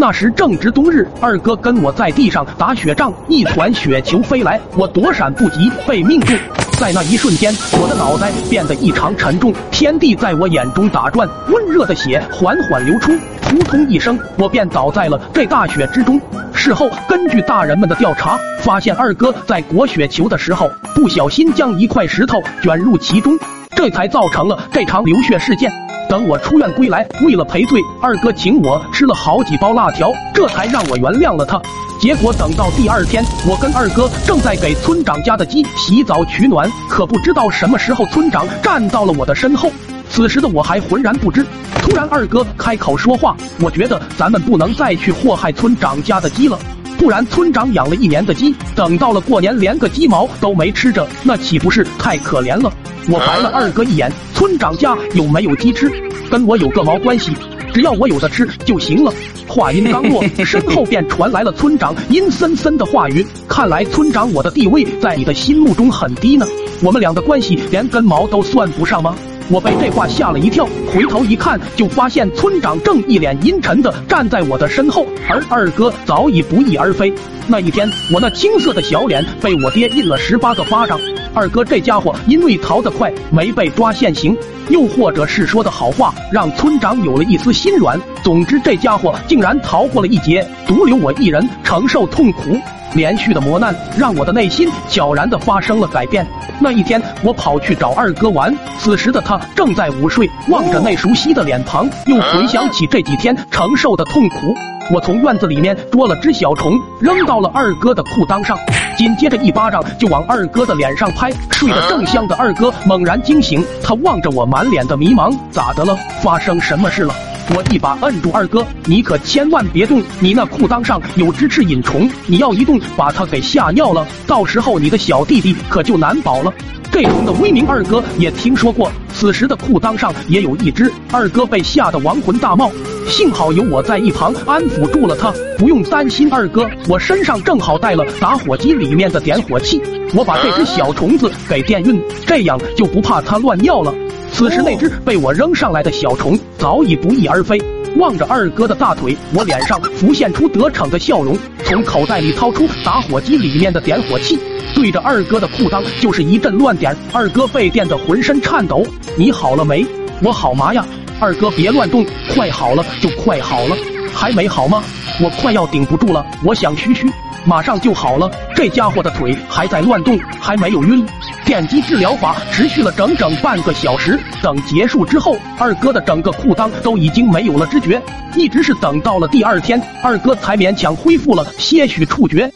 那时正值冬日，二哥跟我在地上打雪仗，一团雪球飞来，我躲闪不及，被命中。在那一瞬间，我的脑袋变得异常沉重，天地在我眼中打转，温热的血缓缓流出，扑通一声，我便倒在了这大雪之中。事后，根据大人们的调查，发现二哥在裹雪球的时候，不小心将一块石头卷入其中，这才造成了这场流血事件。等我出院归来，为了赔罪，二哥请我吃了好几包辣条，这才让我原谅了他。结果等到第二天，我跟二哥正在给村长家的鸡洗澡取暖，可不知道什么时候村长站到了我的身后。此时的我还浑然不知。突然二哥开口说话，我觉得咱们不能再去祸害村长家的鸡了，不然村长养了一年的鸡，等到了过年连个鸡毛都没吃着，那岂不是太可怜了？我白了二哥一眼，村长家有没有鸡吃，跟我有个毛关系？只要我有的吃就行了。话音刚落，身后便传来了村长阴森森的话语：“看来村长我的地位在你的心目中很低呢。我们俩的关系连根毛都算不上吗？”我被这话吓了一跳，回头一看，就发现村长正一脸阴沉的站在我的身后，而二哥早已不翼而飞。那一天，我那青涩的小脸被我爹印了十八个巴掌。二哥这家伙因为逃得快，没被抓现行，又或者是说的好话，让村长有了一丝心软。总之，这家伙竟然逃过了一劫，独留我一人承受痛苦。连续的磨难让我的内心悄然的发生了改变。那一天，我跑去找二哥玩，此时的他正在午睡，望着那熟悉的脸庞，又回想起这几天承受的痛苦。我从院子里面捉了只小虫，扔到了二哥的裤裆上，紧接着一巴掌就往二哥的脸上拍。睡得正香的二哥猛然惊醒，他望着我，满脸的迷茫：“咋的了？发生什么事了？”我一把摁住二哥，你可千万别动！你那裤裆上有只翅隐虫，你要一动，把它给吓尿了，到时候你的小弟弟可就难保了。这虫的威名，二哥也听说过。此时的裤裆上也有一只，二哥被吓得亡魂大冒，幸好有我在一旁安抚住了他。不用担心，二哥，我身上正好带了打火机里面的点火器，我把这只小虫子给电晕，这样就不怕它乱尿了。此时，那只被我扔上来的小虫早已不翼而飞。望着二哥的大腿，我脸上浮现出得逞的笑容，从口袋里掏出打火机里面的点火器，对着二哥的裤裆就是一阵乱点。二哥被电得浑身颤抖。你好了没？我好麻呀！二哥别乱动，快好了就快好了。还没好吗？我快要顶不住了，我想嘘嘘。马上就好了，这家伙的腿还在乱动，还没有晕。电击治疗法持续了整整半个小时，等结束之后，二哥的整个裤裆都已经没有了知觉，一直是等到了第二天，二哥才勉强恢复了些许触觉。